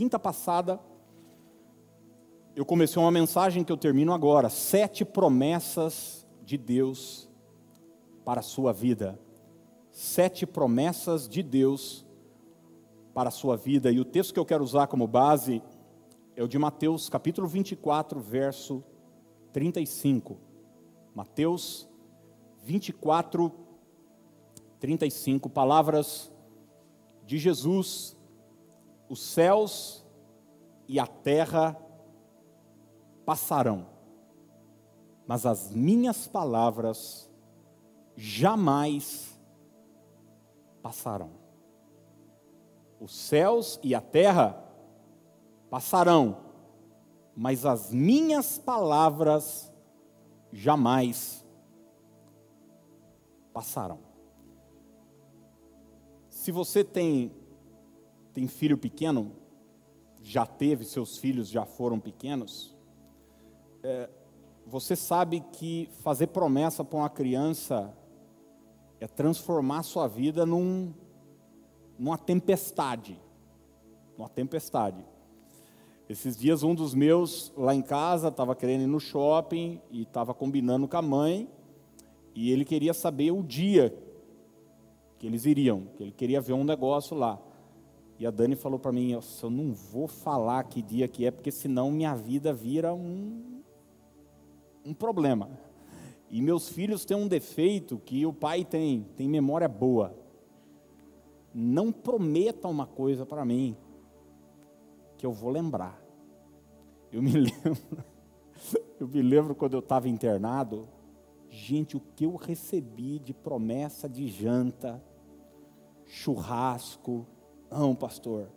quinta passada, eu comecei uma mensagem que eu termino agora: sete promessas de Deus para a sua vida. Sete promessas de Deus para a sua vida. E o texto que eu quero usar como base é o de Mateus, capítulo 24, verso 35. Mateus 24, 35. Palavras de Jesus: Os céus e a terra passarão, mas as minhas palavras jamais passarão. Os céus e a terra passarão, mas as minhas palavras jamais passarão. Se você tem, tem filho pequeno, já teve, seus filhos já foram pequenos, é, você sabe que fazer promessa para uma criança é transformar sua vida num, numa tempestade. Uma tempestade. Esses dias, um dos meus lá em casa estava querendo ir no shopping e estava combinando com a mãe, e ele queria saber o dia que eles iriam, que ele queria ver um negócio lá. E a Dani falou para mim: eu não vou falar que dia que é, porque senão minha vida vira um, um problema. E meus filhos têm um defeito que o pai tem, tem memória boa. Não prometa uma coisa para mim que eu vou lembrar. Eu me lembro, eu me lembro quando eu estava internado, gente, o que eu recebi de promessa de janta, churrasco. Não, pastor,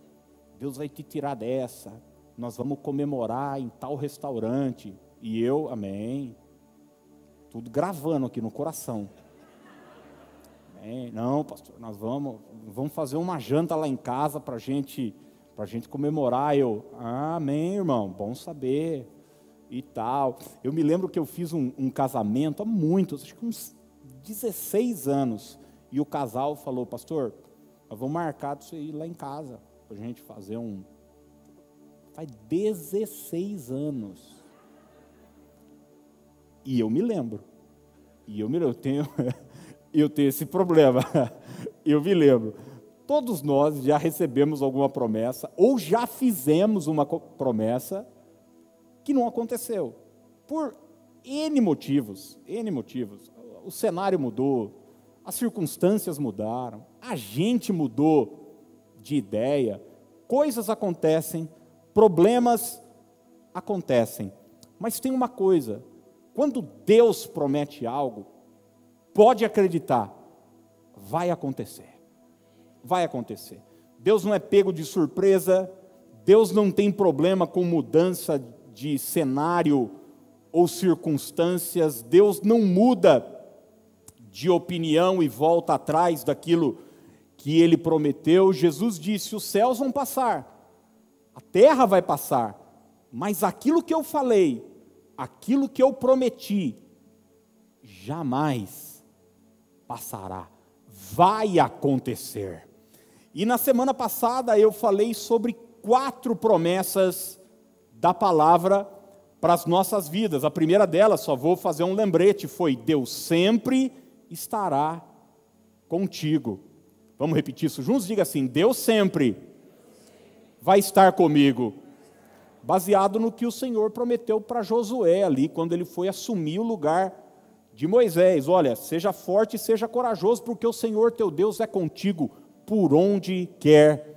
Deus vai te tirar dessa. Nós vamos comemorar em tal restaurante. E eu, amém. Tudo gravando aqui no coração. Amém. Não, pastor, nós vamos, vamos fazer uma janta lá em casa para gente, a gente comemorar. Eu, ah, amém, irmão, bom saber. E tal. Eu me lembro que eu fiz um, um casamento há muitos, acho que uns 16 anos. E o casal falou, pastor, nós vamos marcar isso aí lá em casa, para a gente fazer um. Faz 16 anos. E eu me lembro. E eu me lembro, eu tenho, eu tenho esse problema. Eu me lembro. Todos nós já recebemos alguma promessa, ou já fizemos uma promessa que não aconteceu. Por N motivos. N motivos. O cenário mudou, as circunstâncias mudaram, a gente mudou de ideia, coisas acontecem, problemas acontecem. Mas tem uma coisa: quando Deus promete algo, pode acreditar, vai acontecer. Vai acontecer. Deus não é pego de surpresa, Deus não tem problema com mudança de cenário ou circunstâncias, Deus não muda de opinião e volta atrás daquilo que ele prometeu. Jesus disse: os céus vão passar, a terra vai passar, mas aquilo que eu falei, aquilo que eu prometi, jamais passará, vai acontecer. E na semana passada eu falei sobre quatro promessas da palavra para as nossas vidas. A primeira delas, só vou fazer um lembrete, foi Deus sempre estará contigo. Vamos repetir isso juntos? Diga assim: Deus sempre vai estar comigo. Baseado no que o Senhor prometeu para Josué ali, quando ele foi assumir o lugar de Moisés: Olha, seja forte e seja corajoso, porque o Senhor teu Deus é contigo por onde quer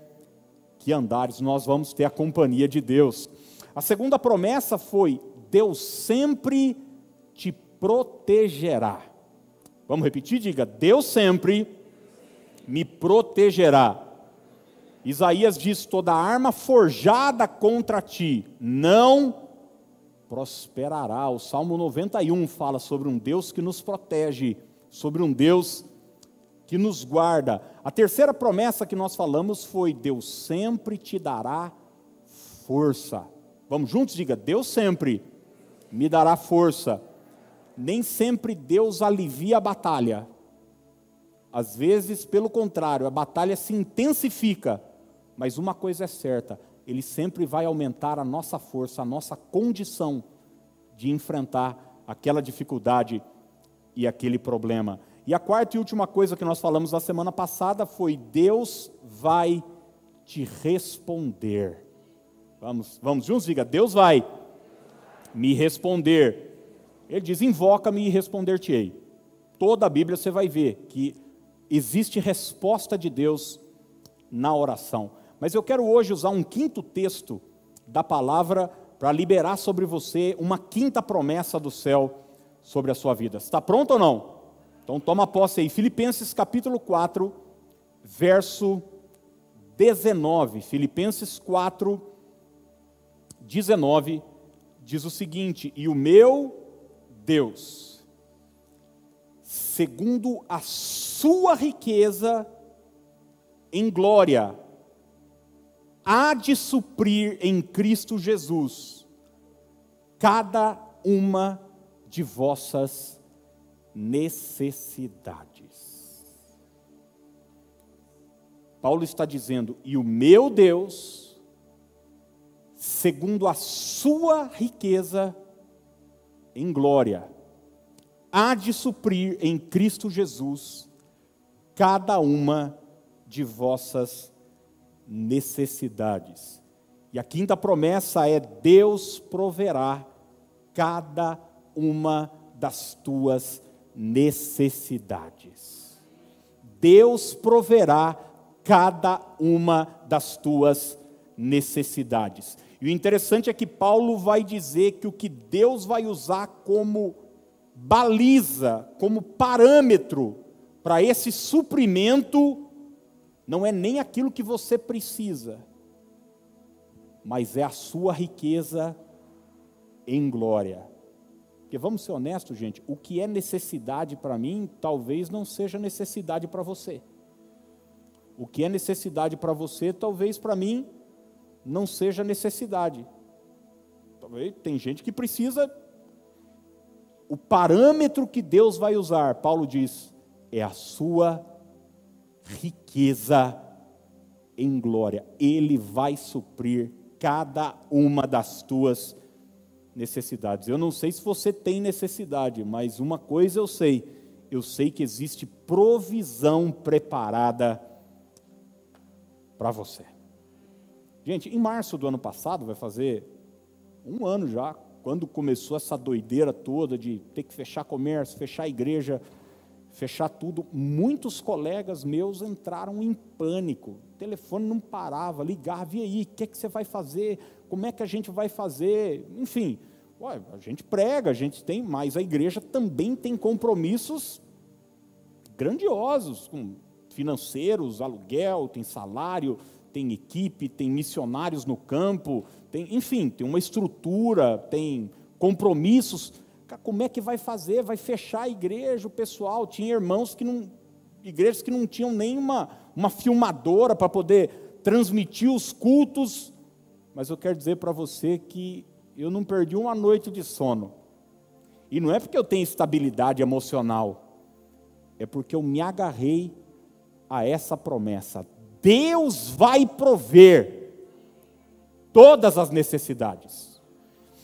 que andares, nós vamos ter a companhia de Deus. A segunda promessa foi: Deus sempre te protegerá. Vamos repetir? Diga: Deus sempre me protegerá. Isaías diz: toda arma forjada contra ti não prosperará. O Salmo 91 fala sobre um Deus que nos protege, sobre um Deus que nos guarda. A terceira promessa que nós falamos foi: Deus sempre te dará força. Vamos juntos? Diga: Deus sempre me dará força nem sempre Deus alivia a batalha. Às vezes, pelo contrário, a batalha se intensifica. Mas uma coisa é certa: ele sempre vai aumentar a nossa força, a nossa condição de enfrentar aquela dificuldade e aquele problema. E a quarta e última coisa que nós falamos na semana passada foi: Deus vai te responder. Vamos, vamos juntos, diga: Deus vai me responder. Ele diz: invoca-me e responder-te-ei. Toda a Bíblia você vai ver que existe resposta de Deus na oração. Mas eu quero hoje usar um quinto texto da palavra para liberar sobre você uma quinta promessa do céu sobre a sua vida. Está pronto ou não? Então toma posse aí. Filipenses capítulo 4, verso 19. Filipenses 4, 19 diz o seguinte: E o meu Deus, segundo a sua riqueza em glória, há de suprir em Cristo Jesus cada uma de vossas necessidades. Paulo está dizendo: e o meu Deus, segundo a sua riqueza em glória, há de suprir em Cristo Jesus cada uma de vossas necessidades. E a quinta promessa é: Deus proverá cada uma das tuas necessidades. Deus proverá cada uma das tuas necessidades. E o interessante é que Paulo vai dizer que o que Deus vai usar como baliza, como parâmetro para esse suprimento não é nem aquilo que você precisa, mas é a sua riqueza em glória. Porque vamos ser honestos, gente, o que é necessidade para mim, talvez não seja necessidade para você. O que é necessidade para você, talvez para mim não seja necessidade. Tem gente que precisa. O parâmetro que Deus vai usar, Paulo diz, é a sua riqueza em glória. Ele vai suprir cada uma das tuas necessidades. Eu não sei se você tem necessidade, mas uma coisa eu sei: eu sei que existe provisão preparada para você. Gente, em março do ano passado, vai fazer um ano já, quando começou essa doideira toda de ter que fechar comércio, fechar igreja, fechar tudo, muitos colegas meus entraram em pânico. O telefone não parava, ligava, e aí, o que, é que você vai fazer? Como é que a gente vai fazer? Enfim, ué, a gente prega, a gente tem, mas a igreja também tem compromissos grandiosos, com financeiros, aluguel, tem salário, tem equipe, tem missionários no campo, tem, enfim, tem uma estrutura, tem compromissos como é que vai fazer? Vai fechar a igreja, o pessoal. Tinha irmãos que não. igrejas que não tinham nem uma, uma filmadora para poder transmitir os cultos. Mas eu quero dizer para você que eu não perdi uma noite de sono. E não é porque eu tenho estabilidade emocional, é porque eu me agarrei a essa promessa. Deus vai prover todas as necessidades.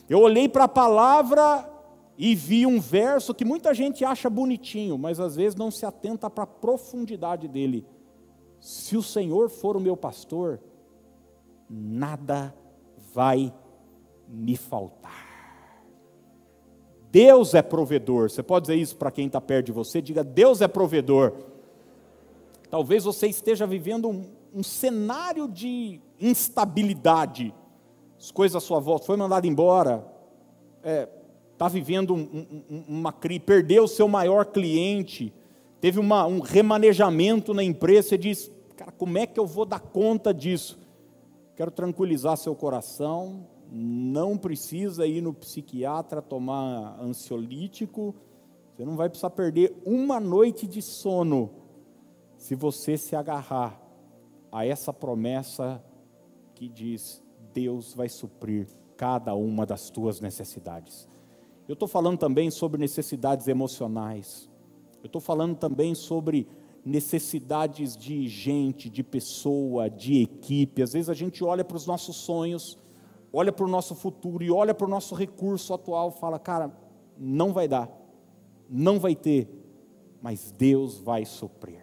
Eu olhei para a palavra e vi um verso que muita gente acha bonitinho, mas às vezes não se atenta para a profundidade dele. Se o Senhor for o meu pastor, nada vai me faltar. Deus é provedor. Você pode dizer isso para quem está perto de você? Diga: Deus é provedor. Talvez você esteja vivendo um, um cenário de instabilidade. As coisas à sua volta, foi mandado embora, é, está vivendo um, um, uma crise, perdeu o seu maior cliente, teve uma, um remanejamento na empresa, você diz, cara, como é que eu vou dar conta disso? Quero tranquilizar seu coração, não precisa ir no psiquiatra tomar ansiolítico, você não vai precisar perder uma noite de sono se você se agarrar a essa promessa que diz: Deus vai suprir cada uma das tuas necessidades. Eu estou falando também sobre necessidades emocionais. Eu estou falando também sobre necessidades de gente, de pessoa, de equipe. Às vezes a gente olha para os nossos sonhos, olha para o nosso futuro e olha para o nosso recurso atual e fala: cara, não vai dar, não vai ter, mas Deus vai suprir.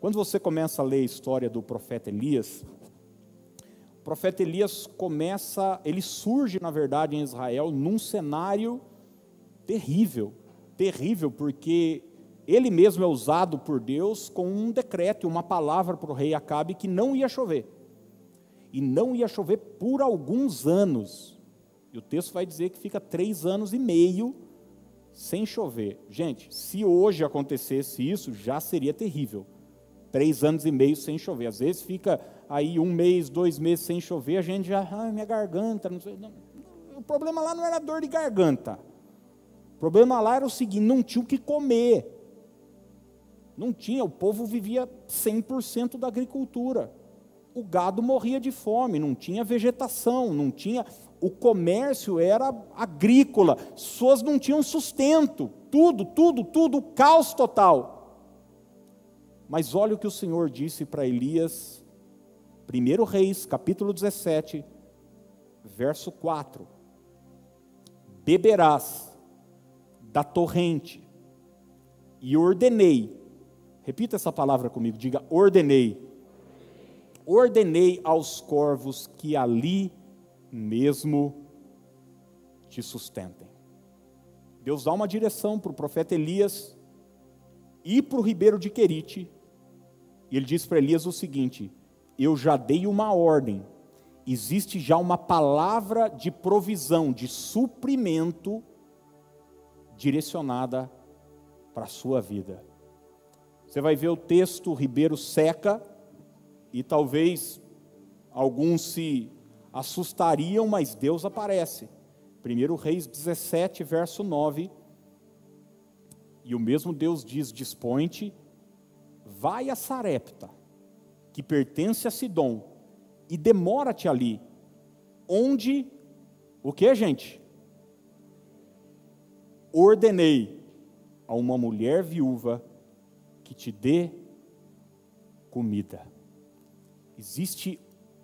Quando você começa a ler a história do profeta Elias, o profeta Elias começa, ele surge, na verdade, em Israel num cenário terrível, terrível, porque ele mesmo é usado por Deus com um decreto, uma palavra para o rei Acabe que não ia chover. E não ia chover por alguns anos. E o texto vai dizer que fica três anos e meio sem chover. Gente, se hoje acontecesse isso, já seria terrível. Três anos e meio sem chover. Às vezes fica aí um mês, dois meses sem chover, a gente já, ah, minha garganta. Não sei, não. O problema lá não era dor de garganta. O problema lá era o seguinte: não tinha o que comer. Não tinha, o povo vivia 100% da agricultura. O gado morria de fome, não tinha vegetação, não tinha. O comércio era agrícola, pessoas não tinham sustento, tudo, tudo, tudo, caos total. Mas olha o que o Senhor disse para Elias, 1 Reis, capítulo 17, verso 4: Beberás da torrente, e ordenei Repita essa palavra comigo, diga: ordenei. Ordenei aos corvos que ali mesmo te sustentem. Deus dá uma direção para o profeta Elias e para o ribeiro de Querite. E ele diz para Elias o seguinte: Eu já dei uma ordem, existe já uma palavra de provisão, de suprimento direcionada para a sua vida. Você vai ver o texto, ribeiro seca, e talvez alguns se assustariam, mas Deus aparece. 1 Reis 17, verso 9. E o mesmo Deus diz: Dispõe-te, vai a Sarepta, que pertence a Sidom, e demora-te ali, onde, o que, gente? Ordenei a uma mulher viúva que te dê comida. Existe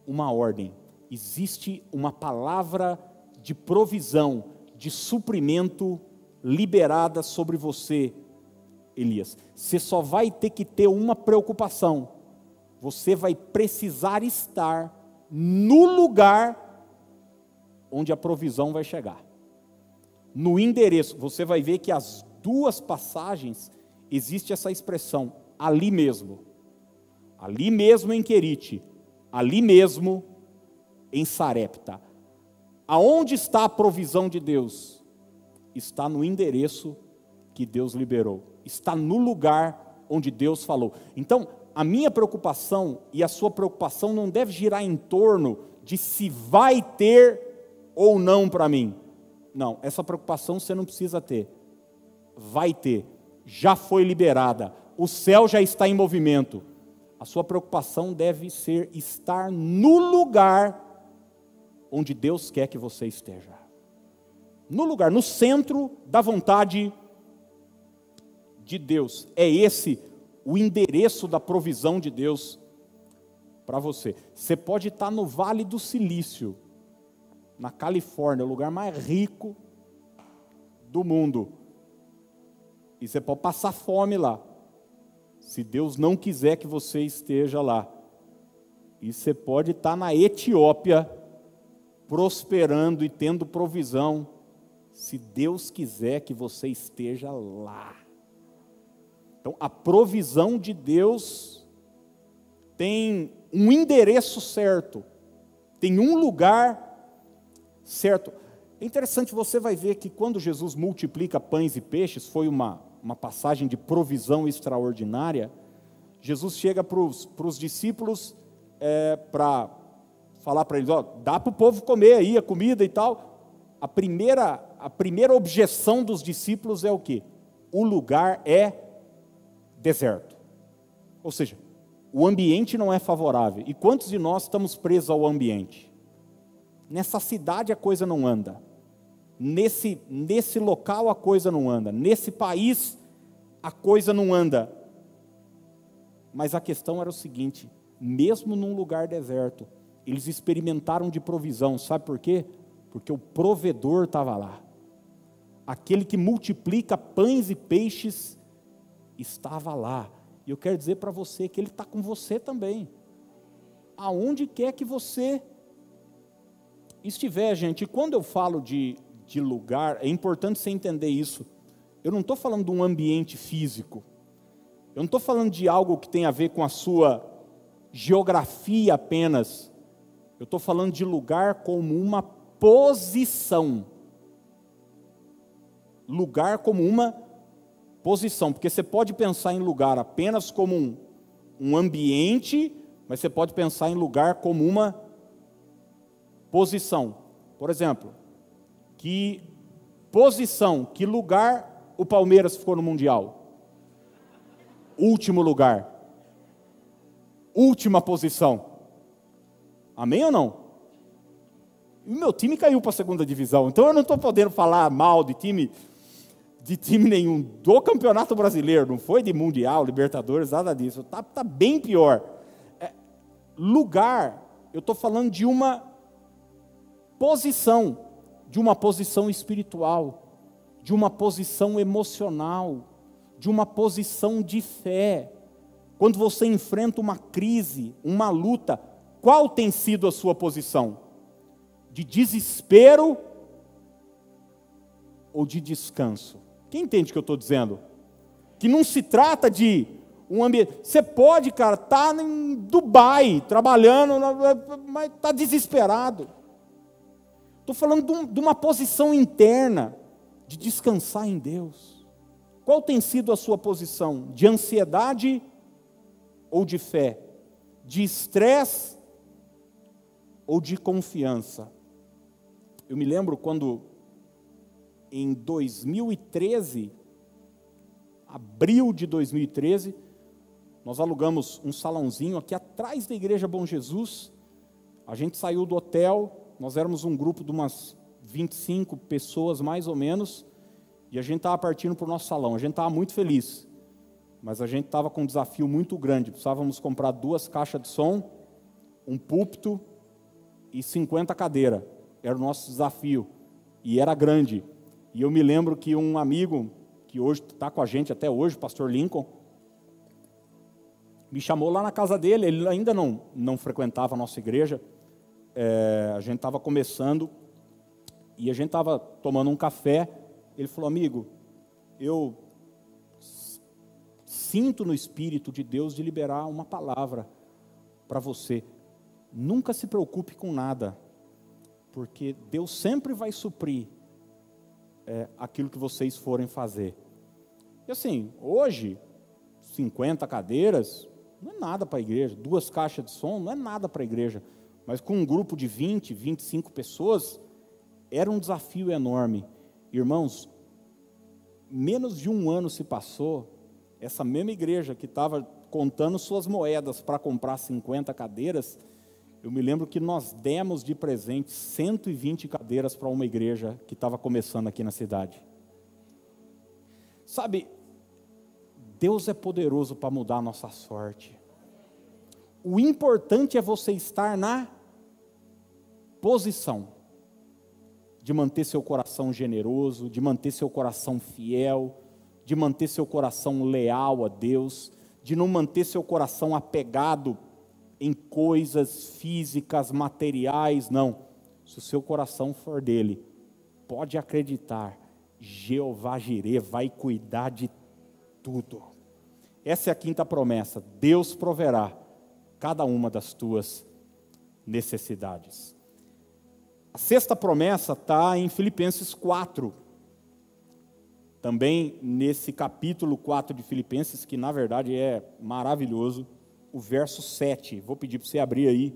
uma ordem, existe uma palavra de provisão, de suprimento liberada sobre você, Elias. Você só vai ter que ter uma preocupação. Você vai precisar estar no lugar onde a provisão vai chegar. No endereço, você vai ver que as duas passagens existe essa expressão, ali mesmo. Ali mesmo em Querite, ali mesmo em Sarepta. Aonde está a provisão de Deus? Está no endereço que Deus liberou. Está no lugar onde Deus falou. Então, a minha preocupação e a sua preocupação não deve girar em torno de se vai ter ou não para mim. Não, essa preocupação você não precisa ter. Vai ter já foi liberada, o céu já está em movimento. A sua preocupação deve ser estar no lugar onde Deus quer que você esteja. No lugar, no centro da vontade de Deus. É esse o endereço da provisão de Deus para você. Você pode estar no Vale do Silício, na Califórnia, o lugar mais rico do mundo e você pode passar fome lá. Se Deus não quiser que você esteja lá. E você pode estar na Etiópia, prosperando e tendo provisão, se Deus quiser que você esteja lá. Então, a provisão de Deus tem um endereço certo, tem um lugar certo. É interessante, você vai ver que quando Jesus multiplica pães e peixes, foi uma, uma passagem de provisão extraordinária. Jesus chega para os discípulos é, para falar para eles: ó, dá para o povo comer aí a comida e tal. A primeira, a primeira objeção dos discípulos é o que? O lugar é deserto. Ou seja, o ambiente não é favorável. E quantos de nós estamos presos ao ambiente? Nessa cidade a coisa não anda nesse, nesse local a coisa não anda, nesse país a coisa não anda. Mas a questão era o seguinte: mesmo num lugar deserto, eles experimentaram de provisão, sabe por quê? Porque o provedor estava lá. Aquele que multiplica pães e peixes estava lá. E eu quero dizer para você que Ele está com você também. Aonde quer que você estiver, gente. E quando eu falo de, de lugar, é importante você entender isso. Eu não estou falando de um ambiente físico. Eu não estou falando de algo que tem a ver com a sua geografia apenas. Eu estou falando de lugar como uma posição. Lugar como uma posição, porque você pode pensar em lugar apenas como um, um ambiente, mas você pode pensar em lugar como uma posição. Por exemplo, que posição, que lugar o Palmeiras ficou no Mundial? Último lugar. Última posição. Amém ou não? O meu time caiu para a segunda divisão, então eu não estou podendo falar mal de time de time nenhum do Campeonato Brasileiro, não foi de Mundial, Libertadores, nada disso. Está tá bem pior. É, lugar, eu estou falando de uma posição, de uma posição espiritual, de uma posição emocional, de uma posição de fé. Quando você enfrenta uma crise, uma luta, qual tem sido a sua posição? De desespero ou de descanso? Quem entende o que eu estou dizendo? Que não se trata de um ambiente. Você pode, cara, estar tá em Dubai trabalhando, mas está desesperado. Estou falando de uma posição interna, de descansar em Deus. Qual tem sido a sua posição? De ansiedade ou de fé? De estresse ou de confiança? Eu me lembro quando em 2013, abril de 2013, nós alugamos um salãozinho aqui atrás da Igreja Bom Jesus. A gente saiu do hotel, nós éramos um grupo de umas 25 pessoas mais ou menos, e a gente estava partindo para o nosso salão. A gente estava muito feliz, mas a gente estava com um desafio muito grande. Precisávamos comprar duas caixas de som, um púlpito e 50 cadeiras. Era o nosso desafio. E era grande. E eu me lembro que um amigo, que hoje está com a gente até hoje, o pastor Lincoln, me chamou lá na casa dele, ele ainda não, não frequentava a nossa igreja, é, a gente estava começando, e a gente estava tomando um café, ele falou, amigo, eu sinto no Espírito de Deus de liberar uma palavra para você. Nunca se preocupe com nada, porque Deus sempre vai suprir é, aquilo que vocês forem fazer. E assim, hoje, 50 cadeiras, não é nada para a igreja, duas caixas de som, não é nada para a igreja. Mas com um grupo de 20, 25 pessoas, era um desafio enorme. Irmãos, menos de um ano se passou, essa mesma igreja que estava contando suas moedas para comprar 50 cadeiras, eu me lembro que nós demos de presente 120 cadeiras para uma igreja que estava começando aqui na cidade. Sabe, Deus é poderoso para mudar a nossa sorte. O importante é você estar na posição de manter seu coração generoso, de manter seu coração fiel, de manter seu coração leal a Deus, de não manter seu coração apegado em coisas físicas, materiais, não. Se o seu coração for dele, pode acreditar, Jeová Jirê vai cuidar de tudo. Essa é a quinta promessa: Deus proverá cada uma das tuas necessidades. A sexta promessa está em Filipenses 4. Também nesse capítulo 4 de Filipenses, que na verdade é maravilhoso o verso 7. Vou pedir para você abrir aí.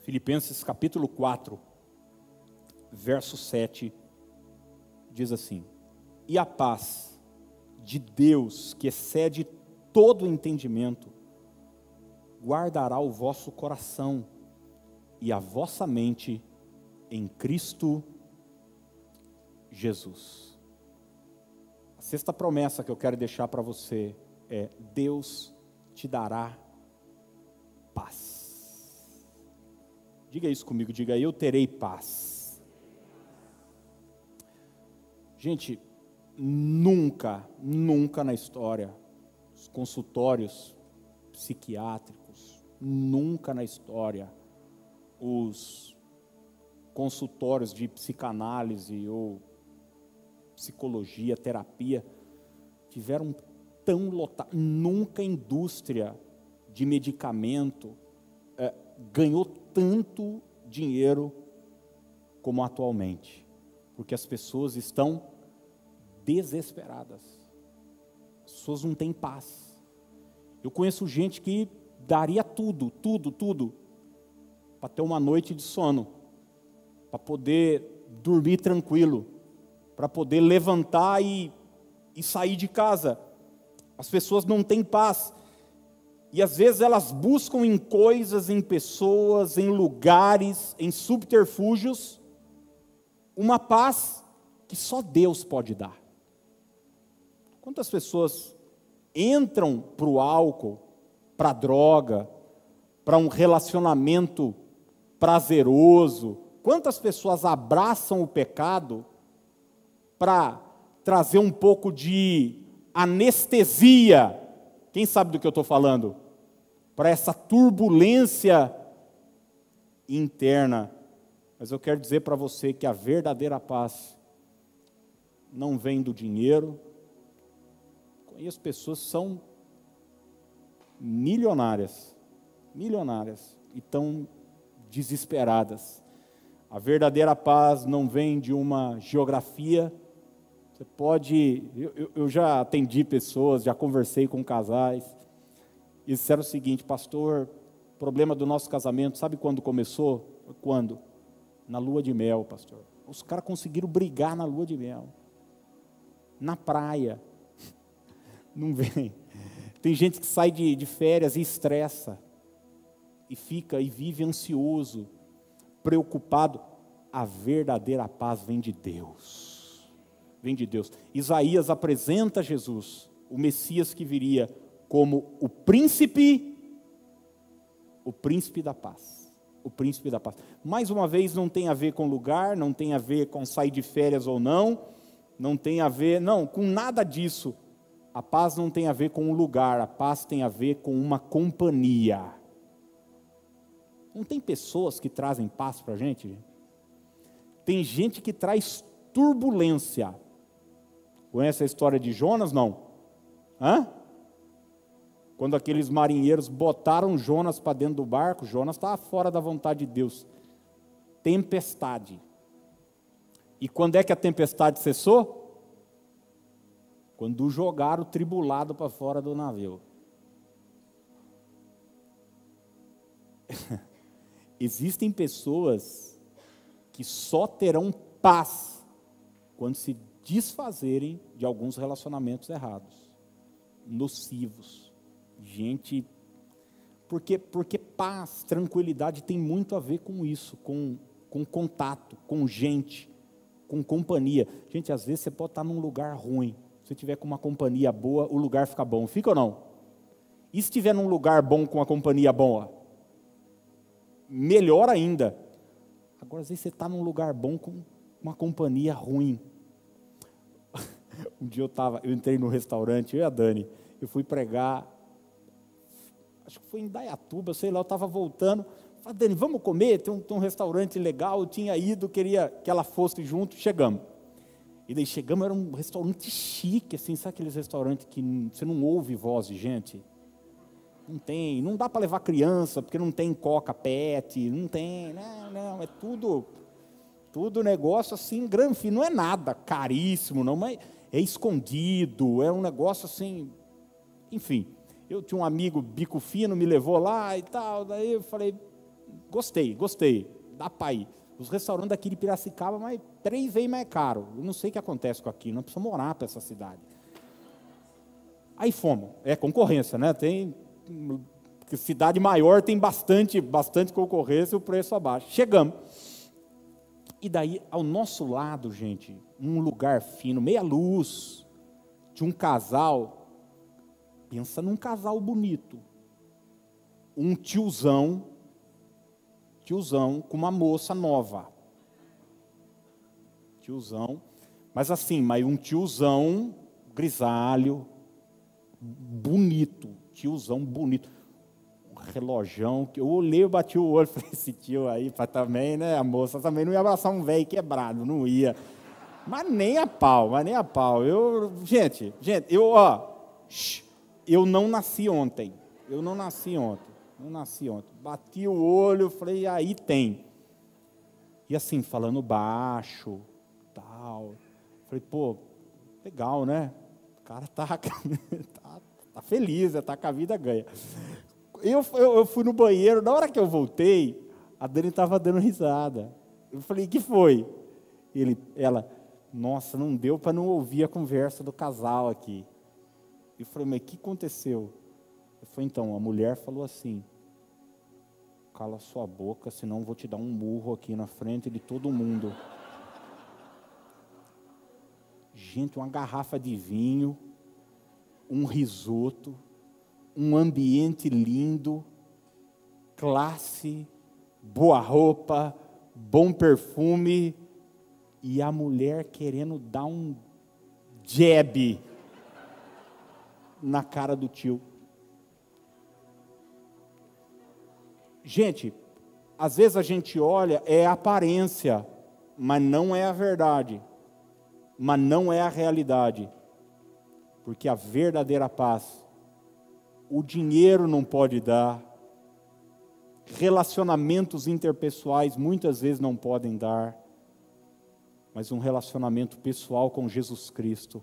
Filipenses capítulo 4, verso 7, diz assim: E a paz de Deus, que excede todo entendimento, guardará o vosso coração e a vossa mente em Cristo Jesus sexta promessa que eu quero deixar para você é: Deus te dará paz. Diga isso comigo, diga eu terei paz. Gente, nunca, nunca na história, os consultórios psiquiátricos, nunca na história, os consultórios de psicanálise ou psicologia, terapia, tiveram tão lotados. Nunca a indústria de medicamento é, ganhou tanto dinheiro como atualmente, porque as pessoas estão desesperadas, as pessoas não têm paz. Eu conheço gente que daria tudo, tudo, tudo, para ter uma noite de sono, para poder dormir tranquilo para poder levantar e, e sair de casa. As pessoas não têm paz. E às vezes elas buscam em coisas, em pessoas, em lugares, em subterfúgios, uma paz que só Deus pode dar. Quantas pessoas entram para o álcool, para a droga, para um relacionamento prazeroso? Quantas pessoas abraçam o pecado para trazer um pouco de anestesia. Quem sabe do que eu estou falando? Para essa turbulência interna. Mas eu quero dizer para você que a verdadeira paz não vem do dinheiro. Conheço pessoas que são milionárias, milionárias, e estão desesperadas. A verdadeira paz não vem de uma geografia você pode. Eu, eu, já atendi pessoas, já conversei com casais, e disseram o seguinte, pastor, problema do nosso casamento, sabe quando começou? Quando? Na lua de mel, pastor. Os caras conseguiram brigar na lua de mel. Na praia. Não vem. Tem gente que sai de, de férias e estressa. E fica e vive ansioso, preocupado. A verdadeira paz vem de Deus vem de Deus. Isaías apresenta Jesus, o Messias que viria, como o príncipe, o príncipe da paz. O príncipe da paz. Mais uma vez, não tem a ver com lugar, não tem a ver com sair de férias ou não, não tem a ver, não, com nada disso. A paz não tem a ver com um lugar, a paz tem a ver com uma companhia. Não tem pessoas que trazem paz para a gente? Tem gente que traz turbulência. Conhece a história de Jonas? Não. Hã? Quando aqueles marinheiros botaram Jonas para dentro do barco, Jonas estava fora da vontade de Deus. Tempestade. E quando é que a tempestade cessou? Quando jogaram o tribulado para fora do navio. Existem pessoas que só terão paz quando se desfazerem de alguns relacionamentos errados, nocivos. Gente, porque, porque paz, tranquilidade tem muito a ver com isso, com, com contato, com gente, com companhia. Gente, às vezes você pode estar num lugar ruim, se tiver com uma companhia boa, o lugar fica bom. Fica ou não? E se estiver num lugar bom com uma companhia boa? Melhor ainda. Agora, às vezes você está num lugar bom com uma companhia ruim. Um dia eu tava, eu entrei no restaurante, eu e a Dani, eu fui pregar, acho que foi em Dayatuba, sei lá, eu estava voltando, falei, Dani, vamos comer, tem um, tem um restaurante legal, eu tinha ido, queria que ela fosse junto, chegamos. E daí chegamos, era um restaurante chique, assim, sabe aqueles restaurantes que você não ouve voz de gente? Não tem, não dá para levar criança, porque não tem coca pet, não tem, não, não, é tudo, tudo negócio assim, grande, não é nada caríssimo, não, mas é escondido, é um negócio assim. Enfim, eu tinha um amigo bico fino, me levou lá e tal, daí eu falei, gostei, gostei, dá para ir. Os restaurantes daqui de Piracicaba, mas três vezes mais caro. Eu não sei o que acontece com aqui, não precisa morar para essa cidade. Aí fomos, é concorrência, né? Tem cidade maior tem bastante, bastante concorrência, o preço abaixo. Chegamos. E daí, ao nosso lado, gente, um lugar fino, meia luz, de um casal, pensa num casal bonito, um tiozão, tiozão com uma moça nova. Tiozão, mas assim, mas um tiozão grisalho, bonito, tiozão bonito. Um relojão, que eu olhei, eu bati o olho, falei, esse tio aí, também, né, a moça também não ia abraçar um velho quebrado, não ia. Mas nem a pau, mas nem a pau. Eu, gente, gente, eu, ó, eu não nasci ontem. Eu não nasci ontem. Não nasci ontem. Bati o olho, falei, aí tem. E assim, falando baixo, tal. Falei, pô, legal, né? O cara tá, tá, tá feliz, tá com a vida ganha. Eu, eu, eu, fui no banheiro, na hora que eu voltei, a Dani estava dando risada. Eu falei, que foi? Ele, ela, nossa, não deu para não ouvir a conversa do casal aqui. Eu falei, mas o que aconteceu? Eu falei, então, a mulher falou assim: cala sua boca, senão vou te dar um murro aqui na frente de todo mundo. Gente, uma garrafa de vinho, um risoto, um ambiente lindo, classe, boa roupa, bom perfume, e a mulher querendo dar um jab na cara do tio. Gente, às vezes a gente olha, é aparência, mas não é a verdade, mas não é a realidade, porque a verdadeira paz, o dinheiro não pode dar, relacionamentos interpessoais muitas vezes não podem dar, mas um relacionamento pessoal com Jesus Cristo,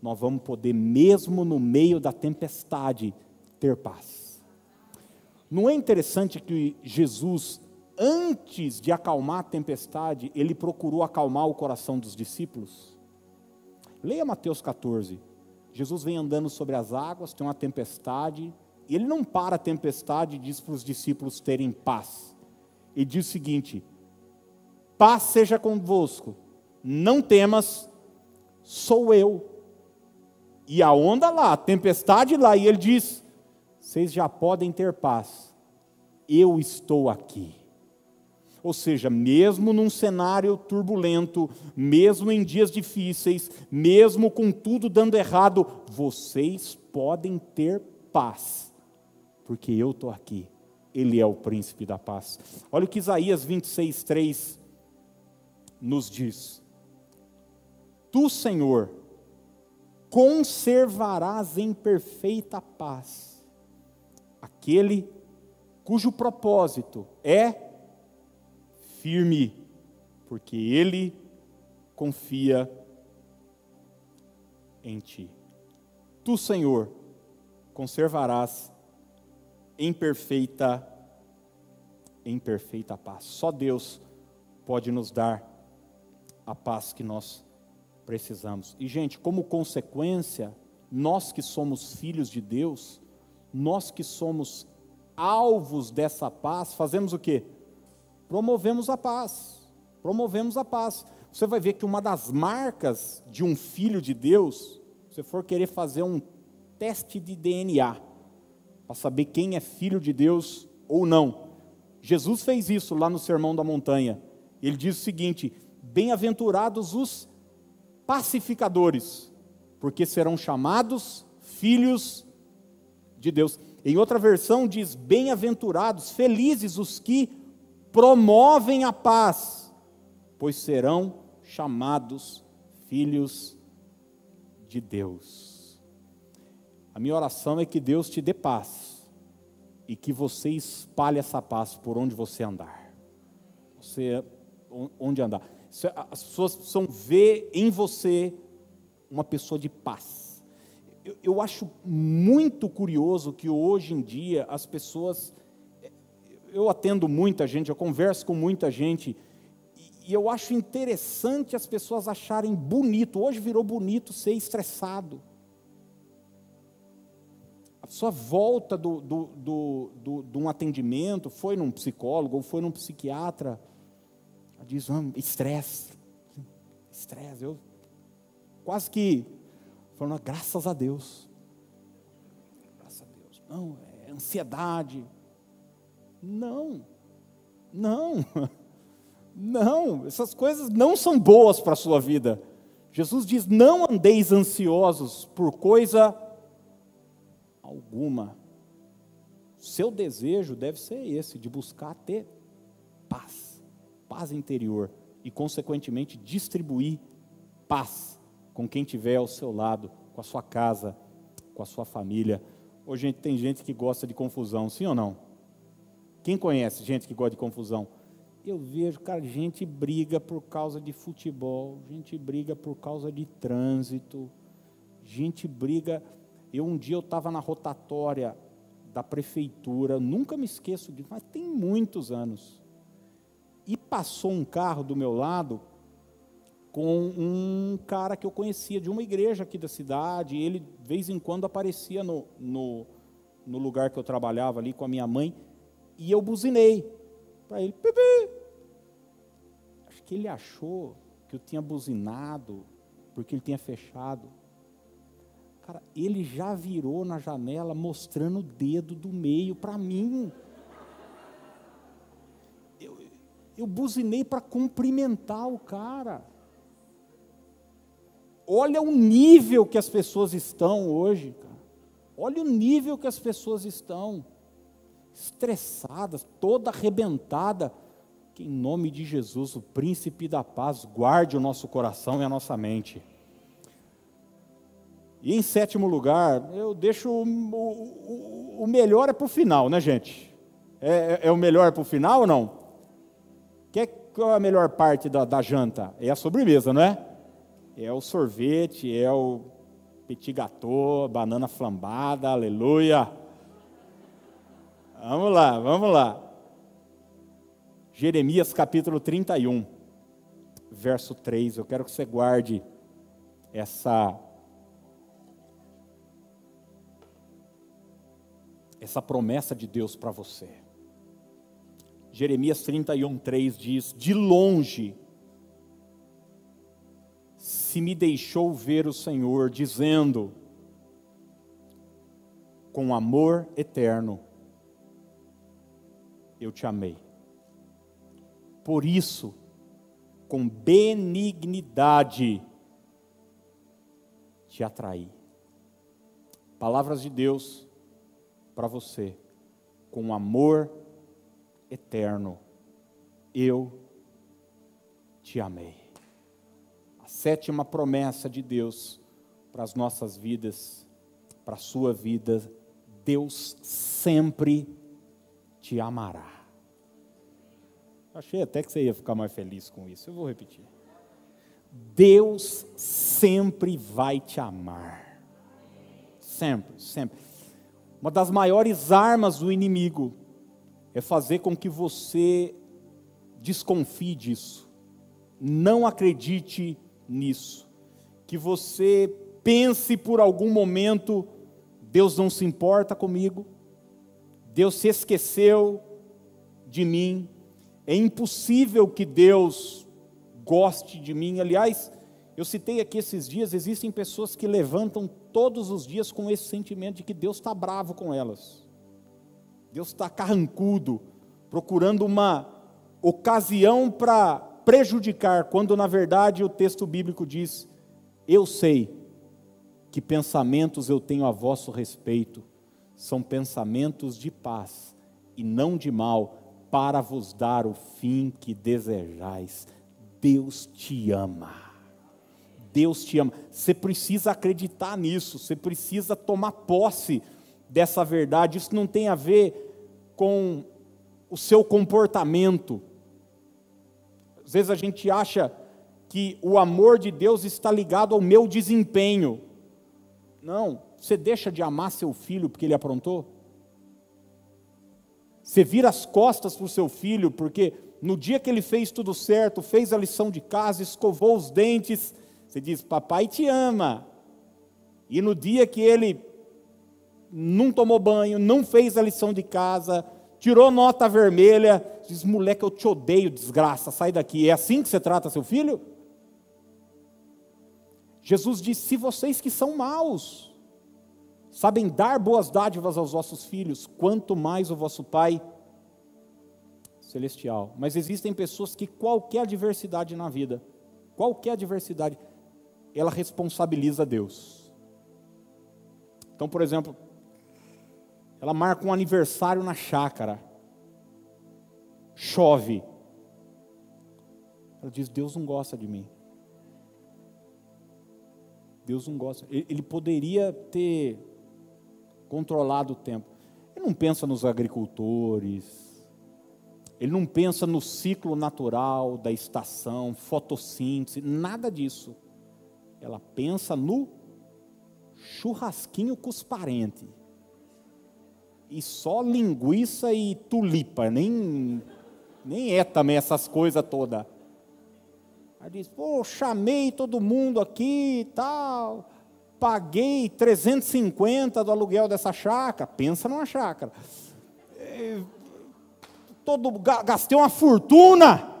nós vamos poder, mesmo no meio da tempestade, ter paz. Não é interessante que Jesus, antes de acalmar a tempestade, ele procurou acalmar o coração dos discípulos? Leia Mateus 14. Jesus vem andando sobre as águas, tem uma tempestade, e ele não para a tempestade e diz para os discípulos terem paz. Ele diz o seguinte: paz seja convosco, não temas, sou eu. E a onda lá, a tempestade lá, e ele diz: vocês já podem ter paz. Eu estou aqui. Ou seja, mesmo num cenário turbulento, mesmo em dias difíceis, mesmo com tudo dando errado, vocês podem ter paz, porque eu estou aqui. Ele é o príncipe da paz. Olha o que Isaías 26, 3 nos diz: Tu, Senhor, conservarás em perfeita paz aquele cujo propósito é firme, porque ele confia em ti. Tu, Senhor, conservarás em perfeita em perfeita paz. Só Deus pode nos dar a paz que nós precisamos. E gente, como consequência, nós que somos filhos de Deus, nós que somos alvos dessa paz, fazemos o quê? Promovemos a paz. Promovemos a paz. Você vai ver que uma das marcas de um filho de Deus, se for querer fazer um teste de DNA, para saber quem é filho de Deus ou não. Jesus fez isso lá no Sermão da Montanha. Ele diz o seguinte: Bem-aventurados os pacificadores, porque serão chamados filhos de Deus. Em outra versão diz: Bem-aventurados, felizes os que promovem a paz, pois serão chamados filhos de Deus. A minha oração é que Deus te dê paz e que você espalhe essa paz por onde você andar. Você onde andar. As pessoas precisam ver em você uma pessoa de paz eu, eu acho muito curioso que hoje em dia as pessoas. Eu atendo muita gente, eu converso com muita gente, e eu acho interessante as pessoas acharem bonito, hoje virou bonito ser estressado. A pessoa volta do, do, do, do, de um atendimento, foi num psicólogo ou foi num psiquiatra, diz, ah, estresse, estresse, eu quase que Falando, graças a Deus. Graças a Deus. Não, é ansiedade. Não, não, não, essas coisas não são boas para a sua vida. Jesus diz: não andeis ansiosos por coisa alguma. Seu desejo deve ser esse, de buscar ter paz, paz interior e, consequentemente, distribuir paz com quem tiver ao seu lado, com a sua casa, com a sua família. Hoje tem gente que gosta de confusão, sim ou não? Quem conhece gente que gosta de confusão? Eu vejo, cara, gente briga por causa de futebol, gente briga por causa de trânsito, gente briga. Eu um dia eu estava na rotatória da prefeitura, nunca me esqueço disso, mas tem muitos anos. E passou um carro do meu lado com um cara que eu conhecia de uma igreja aqui da cidade. ele, de vez em quando, aparecia no, no, no lugar que eu trabalhava ali com a minha mãe. E eu buzinei para ele. Pipi. Acho que ele achou que eu tinha buzinado porque ele tinha fechado. Cara, ele já virou na janela mostrando o dedo do meio para mim. Eu, eu buzinei para cumprimentar o cara. Olha o nível que as pessoas estão hoje, cara. Olha o nível que as pessoas estão. Estressadas, toda arrebentada. Que em nome de Jesus, o príncipe da paz, guarde o nosso coração e a nossa mente. E em sétimo lugar, eu deixo o, o, o melhor é para o final, né, gente? É, é, é o melhor para o final ou não? Qual é a melhor parte da, da janta? É a sobremesa, não é? É o sorvete, é o petit gâteau, banana flambada, aleluia. Vamos lá, vamos lá. Jeremias capítulo 31, verso 3. Eu quero que você guarde essa essa promessa de Deus para você. Jeremias 31, 3 diz: De longe se me deixou ver o Senhor, dizendo: Com amor eterno eu te amei. Por isso, com benignidade te atraí. Palavras de Deus para você, com amor eterno, eu te amei. A sétima promessa de Deus para as nossas vidas, para a sua vida, Deus sempre te amará. Achei até que você ia ficar mais feliz com isso. Eu vou repetir. Deus sempre vai te amar. Sempre, sempre. Uma das maiores armas do inimigo é fazer com que você desconfie disso, não acredite nisso, que você pense por algum momento: Deus não se importa comigo, Deus se esqueceu de mim, é impossível que Deus goste de mim. Aliás, eu citei aqui esses dias, existem pessoas que levantam todos os dias com esse sentimento de que Deus está bravo com elas. Deus está carrancudo, procurando uma ocasião para prejudicar, quando na verdade o texto bíblico diz: Eu sei que pensamentos eu tenho a vosso respeito, são pensamentos de paz e não de mal, para vos dar o fim que desejais. Deus te ama. Deus te ama. Você precisa acreditar nisso, você precisa tomar posse dessa verdade. Isso não tem a ver com o seu comportamento. Às vezes a gente acha que o amor de Deus está ligado ao meu desempenho. Não, você deixa de amar seu filho porque ele aprontou? Você vira as costas para o seu filho porque no dia que ele fez tudo certo, fez a lição de casa, escovou os dentes, você diz, papai te ama. E no dia que ele não tomou banho, não fez a lição de casa, tirou nota vermelha, diz, moleque, eu te odeio, desgraça, sai daqui. É assim que você trata seu filho? Jesus disse: Se vocês que são maus sabem dar boas dádivas aos vossos filhos, quanto mais o vosso Pai celestial. Mas existem pessoas que qualquer adversidade na vida, qualquer adversidade, ela responsabiliza Deus. Então, por exemplo, ela marca um aniversário na chácara, chove. Ela diz: Deus não gosta de mim. Deus não gosta. Ele poderia ter controlado o tempo. Ele não pensa nos agricultores. Ele não pensa no ciclo natural da estação, fotossíntese, nada disso. Ela pensa no churrasquinho com os parentes. E só linguiça e tulipa, nem, nem é também essas coisas todas. Aí diz, pô, chamei todo mundo aqui e tal, paguei 350 do aluguel dessa chácara, pensa numa chácara. É, todo, gastei uma fortuna.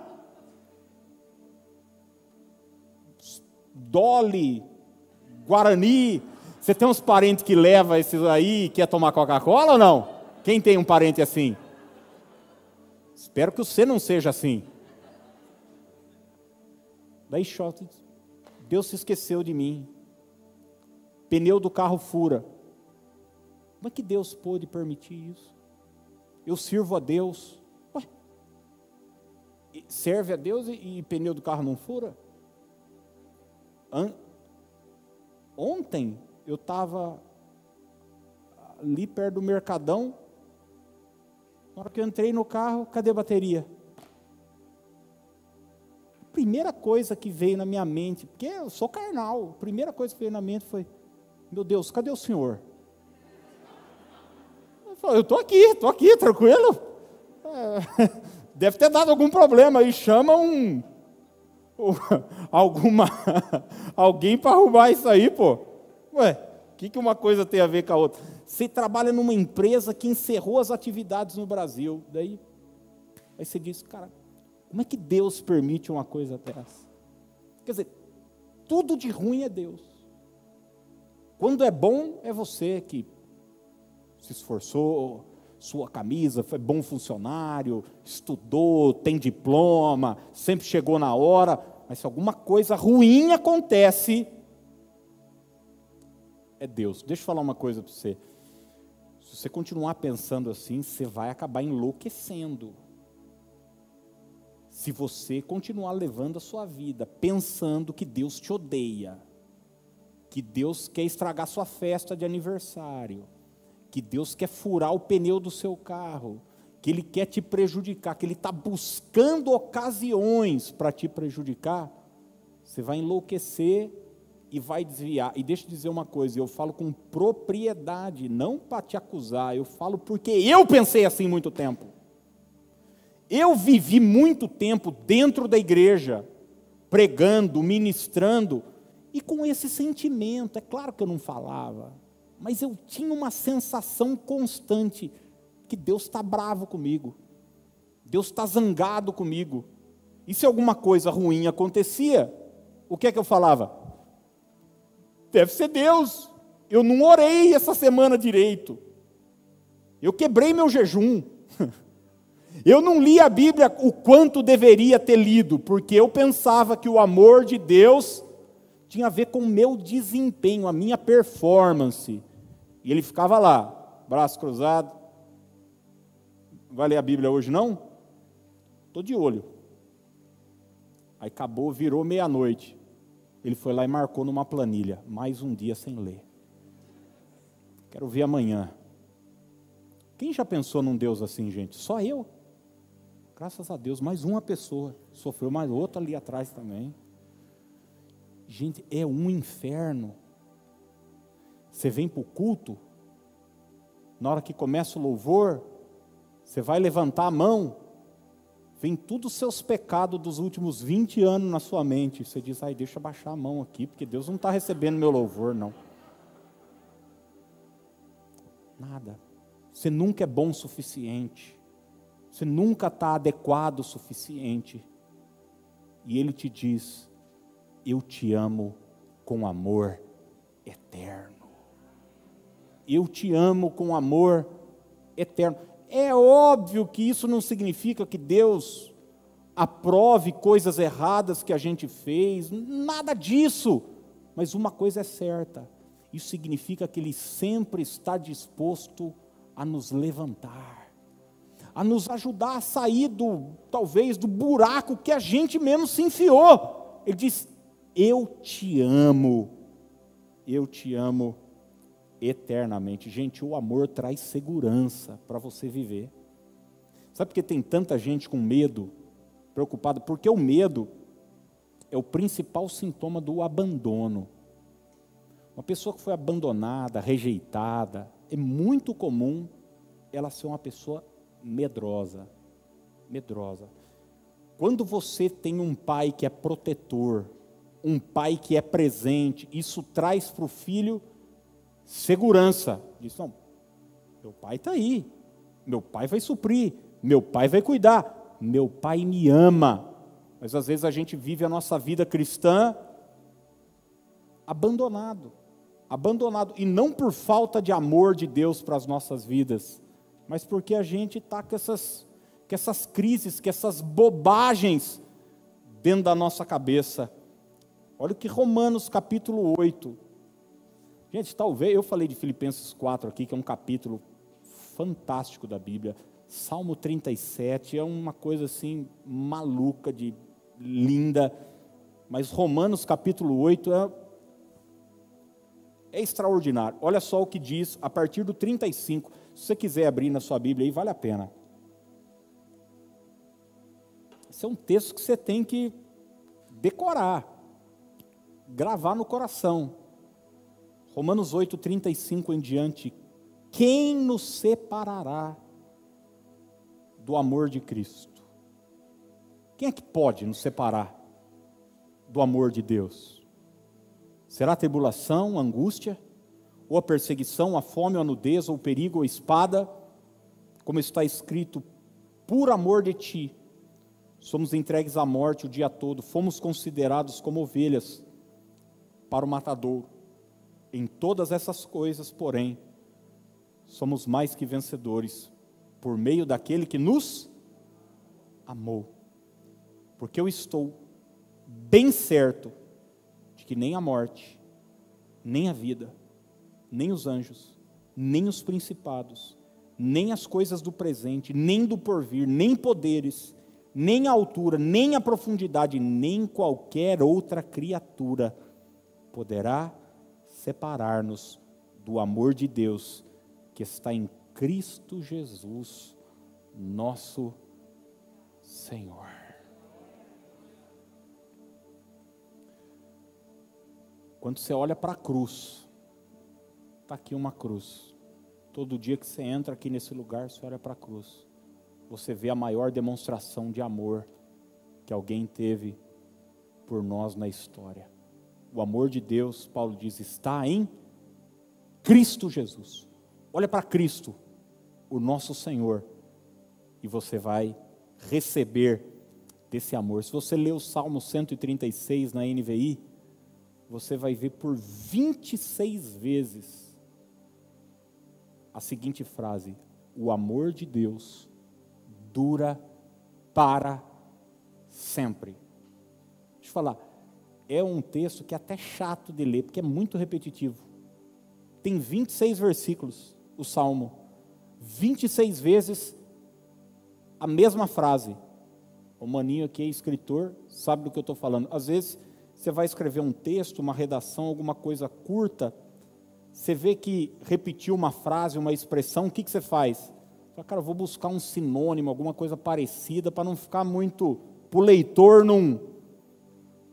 Dolly, Guarani. Você tem uns parentes que leva esses aí e quer tomar Coca-Cola ou não? Quem tem um parente assim? Espero que você não seja assim. Daí chove. Deus se esqueceu de mim. Pneu do carro fura. Como é que Deus pôde permitir isso? Eu sirvo a Deus. Ué, serve a Deus e, e pneu do carro não fura? An Ontem eu estava ali perto do Mercadão. Na hora que eu entrei no carro, cadê a bateria? primeira coisa que veio na minha mente, porque eu sou carnal, a primeira coisa que veio na mente foi: Meu Deus, cadê o Senhor? Eu estou aqui, estou aqui, tranquilo. É, deve ter dado algum problema aí, chama um. alguma, alguém para arrumar isso aí, pô. Ué, o que, que uma coisa tem a ver com a outra? Você trabalha numa empresa que encerrou as atividades no Brasil, daí, aí você diz, cara, como é que Deus permite uma coisa dessa? Quer dizer, tudo de ruim é Deus. Quando é bom, é você que se esforçou, sua camisa, foi bom funcionário, estudou, tem diploma, sempre chegou na hora, mas se alguma coisa ruim acontece, é Deus. Deixa eu falar uma coisa para você. Se você continuar pensando assim, você vai acabar enlouquecendo se você continuar levando a sua vida pensando que Deus te odeia, que Deus quer estragar sua festa de aniversário, que Deus quer furar o pneu do seu carro, que Ele quer te prejudicar, que Ele está buscando ocasiões para te prejudicar, você vai enlouquecer e vai desviar. E deixa eu dizer uma coisa, eu falo com propriedade, não para te acusar, eu falo porque eu pensei assim muito tempo. Eu vivi muito tempo dentro da igreja, pregando, ministrando, e com esse sentimento. É claro que eu não falava, mas eu tinha uma sensação constante que Deus está bravo comigo, Deus está zangado comigo. E se alguma coisa ruim acontecia, o que é que eu falava? Deve ser Deus. Eu não orei essa semana direito. Eu quebrei meu jejum. Eu não li a Bíblia o quanto deveria ter lido, porque eu pensava que o amor de Deus tinha a ver com o meu desempenho, a minha performance. E ele ficava lá, braço cruzado. Vai ler a Bíblia hoje não? Estou de olho. Aí acabou, virou meia-noite. Ele foi lá e marcou numa planilha. Mais um dia sem ler. Quero ver amanhã. Quem já pensou num Deus assim, gente? Só eu. Graças a Deus, mais uma pessoa sofreu, mais outra ali atrás também. Gente, é um inferno. Você vem para o culto, na hora que começa o louvor, você vai levantar a mão, vem todos os seus pecados dos últimos 20 anos na sua mente. Você diz, ai, deixa eu baixar a mão aqui, porque Deus não está recebendo meu louvor, não. Nada. Você nunca é bom o suficiente. Você nunca está adequado o suficiente. E Ele te diz: Eu te amo com amor eterno. Eu te amo com amor eterno. É óbvio que isso não significa que Deus aprove coisas erradas que a gente fez, nada disso. Mas uma coisa é certa: isso significa que Ele sempre está disposto a nos levantar, a nos ajudar a sair do, talvez, do buraco que a gente mesmo se enfiou. Ele diz: Eu te amo, eu te amo eternamente. Gente, o amor traz segurança para você viver. Sabe por que tem tanta gente com medo, preocupada? Porque o medo é o principal sintoma do abandono. Uma pessoa que foi abandonada, rejeitada, é muito comum ela ser uma pessoa medrosa. Medrosa. Quando você tem um pai que é protetor, um pai que é presente, isso traz para o filho segurança. Diz: não, meu pai está aí, meu pai vai suprir, meu pai vai cuidar, meu pai me ama. Mas às vezes a gente vive a nossa vida cristã abandonado. Abandonado. E não por falta de amor de Deus para as nossas vidas, mas porque a gente está com essas, com essas crises, com essas bobagens dentro da nossa cabeça. Olha o que Romanos capítulo 8, Gente, talvez, eu falei de Filipenses 4 aqui, que é um capítulo fantástico da Bíblia. Salmo 37 é uma coisa assim maluca, de linda. Mas Romanos capítulo 8 é, é extraordinário. Olha só o que diz a partir do 35. Se você quiser abrir na sua Bíblia aí, vale a pena. Esse é um texto que você tem que decorar, gravar no coração. Romanos 8, 35 em diante. Quem nos separará do amor de Cristo? Quem é que pode nos separar do amor de Deus? Será a tribulação, a angústia, ou a perseguição, a fome, ou a nudez, ou o perigo, ou a espada? Como está escrito, por amor de ti, somos entregues à morte o dia todo, fomos considerados como ovelhas para o matadouro. Em todas essas coisas, porém, somos mais que vencedores por meio daquele que nos amou. Porque eu estou bem certo de que nem a morte, nem a vida, nem os anjos, nem os principados, nem as coisas do presente, nem do porvir, nem poderes, nem a altura, nem a profundidade, nem qualquer outra criatura poderá separar-nos do amor de Deus que está em Cristo Jesus, nosso Senhor. Quando você olha para a cruz, está aqui uma cruz. Todo dia que você entra aqui nesse lugar, você olha para a cruz. Você vê a maior demonstração de amor que alguém teve por nós na história o amor de Deus, Paulo diz, está em Cristo Jesus. Olha para Cristo, o nosso Senhor, e você vai receber desse amor. Se você ler o Salmo 136 na NVI, você vai ver por 26 vezes a seguinte frase: O amor de Deus dura para sempre. Deixa eu falar, é um texto que é até chato de ler, porque é muito repetitivo. Tem 26 versículos, o Salmo. 26 vezes a mesma frase. O maninho aqui é escritor, sabe do que eu estou falando. Às vezes, você vai escrever um texto, uma redação, alguma coisa curta, você vê que repetiu uma frase, uma expressão, o que, que você faz? Fala, cara, vou buscar um sinônimo, alguma coisa parecida, para não ficar muito, para o leitor não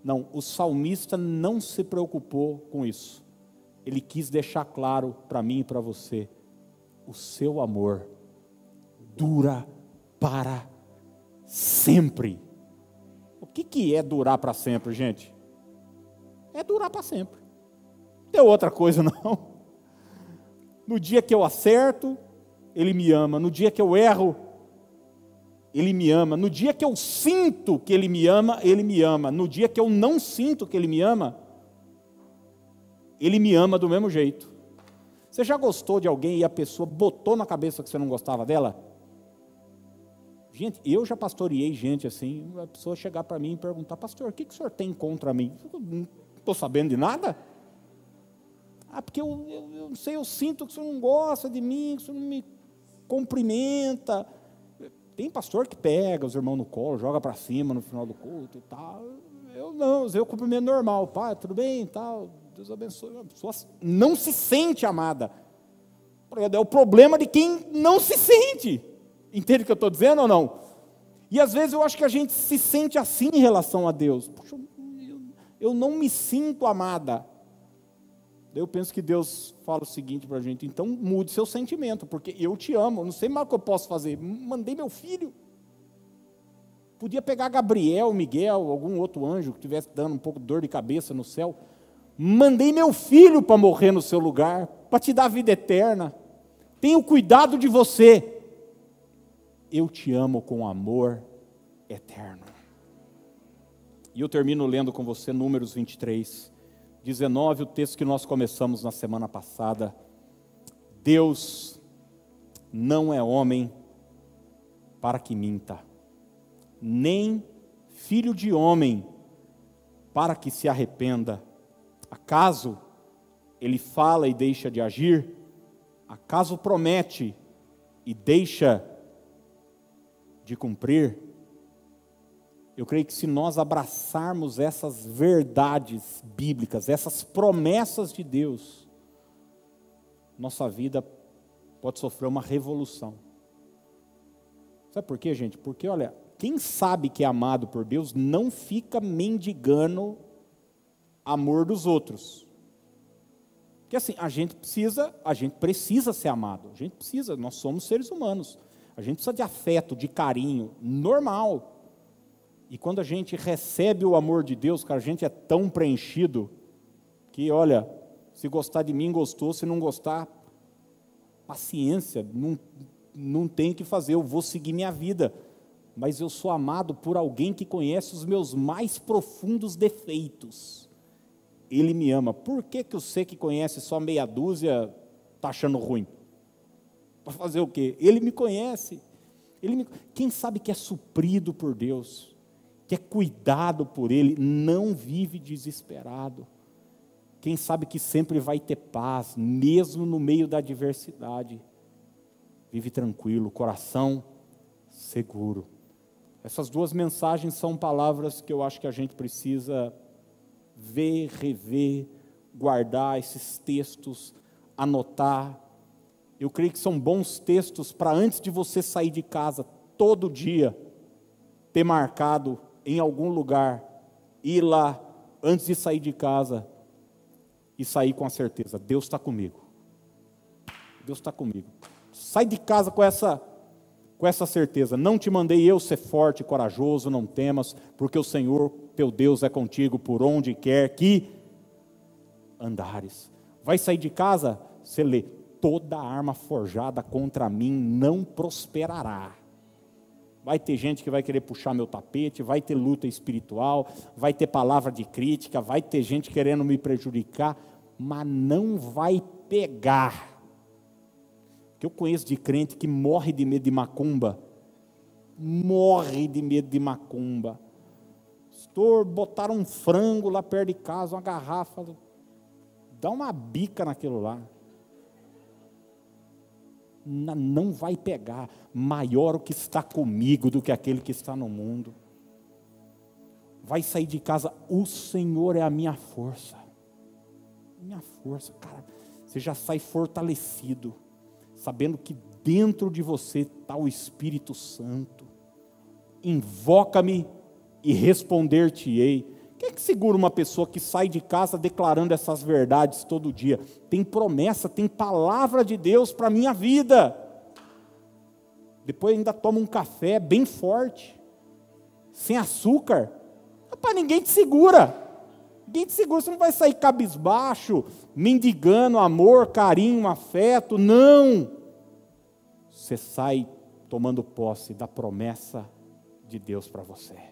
não, o salmista não se preocupou com isso. Ele quis deixar claro para mim e para você: o seu amor dura para sempre. O que, que é durar para sempre, gente? É durar para sempre. Não tem outra coisa, não. No dia que eu acerto, Ele me ama. No dia que eu erro, ele me ama. No dia que eu sinto que Ele me ama, Ele me ama. No dia que eu não sinto que Ele me ama, Ele me ama do mesmo jeito. Você já gostou de alguém e a pessoa botou na cabeça que você não gostava dela? Gente, eu já pastoreei gente assim, a pessoa chegar para mim e perguntar, pastor, o que, que o senhor tem contra mim? Eu não estou sabendo de nada. Ah, porque eu, eu, eu, sei, eu sinto que o senhor não gosta de mim, que o senhor não me cumprimenta. Tem pastor que pega os irmãos no colo, joga para cima no final do culto e tal. Eu não, eu cumprimento normal. Pai, tudo bem tal, Deus abençoe. A pessoa não se sente amada. É o problema de quem não se sente. Entende o que eu estou dizendo ou não? E às vezes eu acho que a gente se sente assim em relação a Deus. Eu não me sinto amada. Eu penso que Deus fala o seguinte para a gente: então mude seu sentimento, porque eu te amo, não sei mais o que eu posso fazer. Mandei meu filho. Podia pegar Gabriel, Miguel, algum outro anjo que estivesse dando um pouco de dor de cabeça no céu. Mandei meu filho para morrer no seu lugar, para te dar vida eterna. Tenho cuidado de você. Eu te amo com amor eterno. E eu termino lendo com você Números 23, 19, o texto que nós começamos na semana passada. Deus não é homem para que minta, nem filho de homem para que se arrependa. Acaso ele fala e deixa de agir? Acaso promete e deixa de cumprir? Eu creio que se nós abraçarmos essas verdades bíblicas, essas promessas de Deus, nossa vida pode sofrer uma revolução. Sabe por quê, gente? Porque, olha, quem sabe que é amado por Deus não fica mendigando amor dos outros. Porque assim, a gente precisa, a gente precisa ser amado. A gente precisa, nós somos seres humanos. A gente precisa de afeto, de carinho, normal. E quando a gente recebe o amor de Deus, cara, a gente é tão preenchido que, olha, se gostar de mim, gostou, se não gostar, paciência, não, não tem que fazer, eu vou seguir minha vida. Mas eu sou amado por alguém que conhece os meus mais profundos defeitos. Ele me ama. Por que, que você que conhece só meia dúzia está achando ruim? Para fazer o quê? Ele me conhece. Ele me... Quem sabe que é suprido por Deus? Que é cuidado por Ele, não vive desesperado. Quem sabe que sempre vai ter paz, mesmo no meio da adversidade. Vive tranquilo, coração seguro. Essas duas mensagens são palavras que eu acho que a gente precisa ver, rever, guardar esses textos, anotar. Eu creio que são bons textos para antes de você sair de casa todo dia ter marcado em algum lugar, ir lá antes de sair de casa e sair com a certeza: Deus está comigo. Deus está comigo. Sai de casa com essa com essa certeza. Não te mandei eu ser forte corajoso, não temas, porque o Senhor teu Deus é contigo por onde quer que andares. Vai sair de casa, você lê: toda arma forjada contra mim não prosperará. Vai ter gente que vai querer puxar meu tapete, vai ter luta espiritual, vai ter palavra de crítica, vai ter gente querendo me prejudicar, mas não vai pegar. Que eu conheço de crente que morre de medo de macumba, morre de medo de macumba. Pastor, botaram um frango lá perto de casa, uma garrafa, dá uma bica naquilo lá não vai pegar. Maior o que está comigo do que aquele que está no mundo. Vai sair de casa, o Senhor é a minha força. Minha força, cara. Você já sai fortalecido, sabendo que dentro de você está o Espírito Santo. Invoca-me e responder-te-ei quem é que segura uma pessoa que sai de casa declarando essas verdades todo dia? Tem promessa, tem palavra de Deus para a minha vida. Depois ainda toma um café bem forte, sem açúcar. Rapaz, ninguém te segura. Ninguém te segura, você não vai sair cabisbaixo, mendigando amor, carinho, afeto. Não. Você sai tomando posse da promessa de Deus para você.